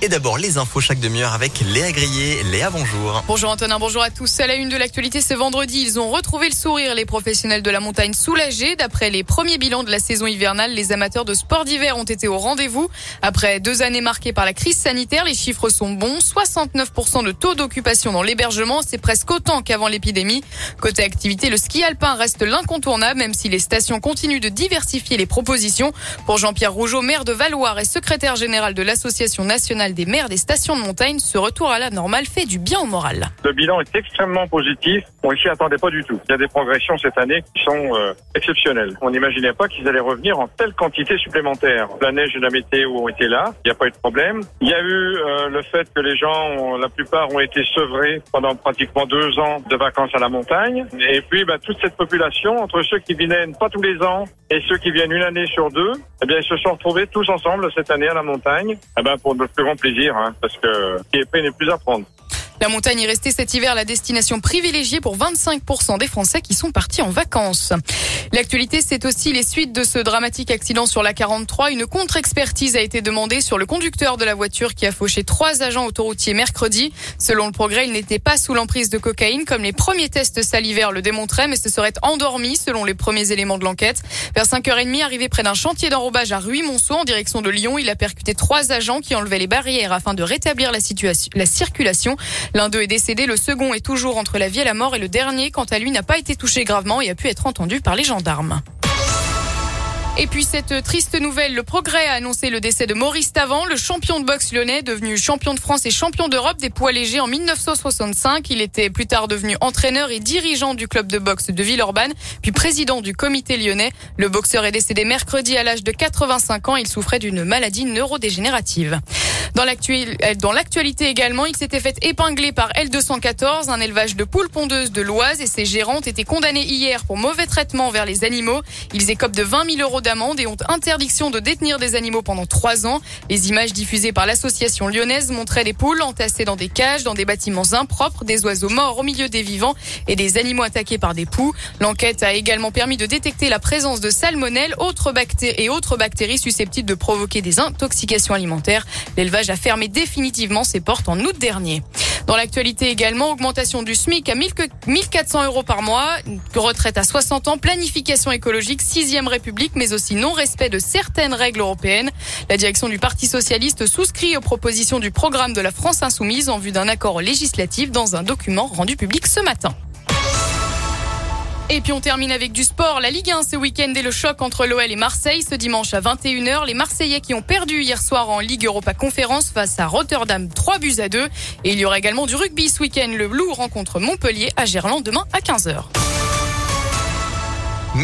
Et d'abord les infos chaque demi-heure avec Léa Grillet. Léa, bonjour. Bonjour Antonin, bonjour à tous. À la une de l'actualité ce vendredi, ils ont retrouvé le sourire, les professionnels de la montagne soulagés. D'après les premiers bilans de la saison hivernale, les amateurs de sport d'hiver ont été au rendez-vous. Après deux années marquées par la crise sanitaire, les chiffres sont bons. 69% de taux d'occupation dans l'hébergement, c'est presque autant qu'avant l'épidémie. Côté activité, le ski alpin reste l'incontournable, même si les stations continuent de diversifier les propositions. Pour Jean-Pierre Rougeau, maire de Valoir et secrétaire général de l'Association nationale des maires des stations de montagne, ce retour à la normale fait du bien au moral. Le bilan est extrêmement positif. On s'y attendait pas du tout. Il y a des progressions cette année qui sont euh, exceptionnelles. On n'imaginait pas qu'ils allaient revenir en telle quantité supplémentaire. La neige et la météo ont été là. Il n'y a pas eu de problème. Il y a eu euh, le fait que les gens, la plupart, ont été sevrés pendant pratiquement deux ans de vacances à la montagne. Et puis, bah, toute cette population, entre ceux qui viennent pas tous les ans et ceux qui viennent une année sur deux, eh bien, ils se sont retrouvés tous ensemble cette année à la montagne. Eh ben, pour plus grand plaisir, hein, parce que qui est n'est plus à prendre. La montagne est restée cet hiver la destination privilégiée pour 25% des Français qui sont partis en vacances. L'actualité, c'est aussi les suites de ce dramatique accident sur la 43. Une contre-expertise a été demandée sur le conducteur de la voiture qui a fauché trois agents autoroutiers mercredi. Selon le progrès, il n'était pas sous l'emprise de cocaïne comme les premiers tests salivaires le démontraient, mais se serait endormi selon les premiers éléments de l'enquête. Vers 5h30, arrivé près d'un chantier d'enrobage à Ruy-Monceau en direction de Lyon, il a percuté trois agents qui enlevaient les barrières afin de rétablir la, la circulation. L'un d'eux est décédé, le second est toujours entre la vie et la mort et le dernier, quant à lui, n'a pas été touché gravement et a pu être entendu par les gendarmes. Et puis cette triste nouvelle, le progrès a annoncé le décès de Maurice Tavant, le champion de boxe lyonnais, devenu champion de France et champion d'Europe des poids légers en 1965. Il était plus tard devenu entraîneur et dirigeant du club de boxe de Villeurbanne, puis président du comité lyonnais. Le boxeur est décédé mercredi à l'âge de 85 ans. Il souffrait d'une maladie neurodégénérative. Dans l'actualité également, il s'était fait épingler par L214, un élevage de poules pondeuses de l'Oise et ses gérantes étaient condamnées hier pour mauvais traitement vers les animaux. Ils écopent de 20 000 euros d'amende et ont interdiction de détenir des animaux pendant trois ans. Les images diffusées par l'association lyonnaise montraient des poules entassées dans des cages, dans des bâtiments impropres, des oiseaux morts au milieu des vivants et des animaux attaqués par des poux. L'enquête a également permis de détecter la présence de salmonelle autres et autres bactéries susceptibles de provoquer des intoxications alimentaires. L'élevage a fermé définitivement ses portes en août dernier. Dans l'actualité également, augmentation du SMIC à 1400 euros par mois, retraite à 60 ans, planification écologique, sixième République, mais aussi non-respect de certaines règles européennes. La direction du Parti socialiste souscrit aux propositions du programme de la France insoumise en vue d'un accord législatif dans un document rendu public ce matin. Et puis on termine avec du sport. La Ligue 1 ce week-end et le choc entre l'OL et Marseille ce dimanche à 21h. Les Marseillais qui ont perdu hier soir en Ligue Europa Conférence face à Rotterdam 3 buts à 2. Et il y aura également du rugby ce week-end. Le Loup rencontre Montpellier à Gerland demain à 15h.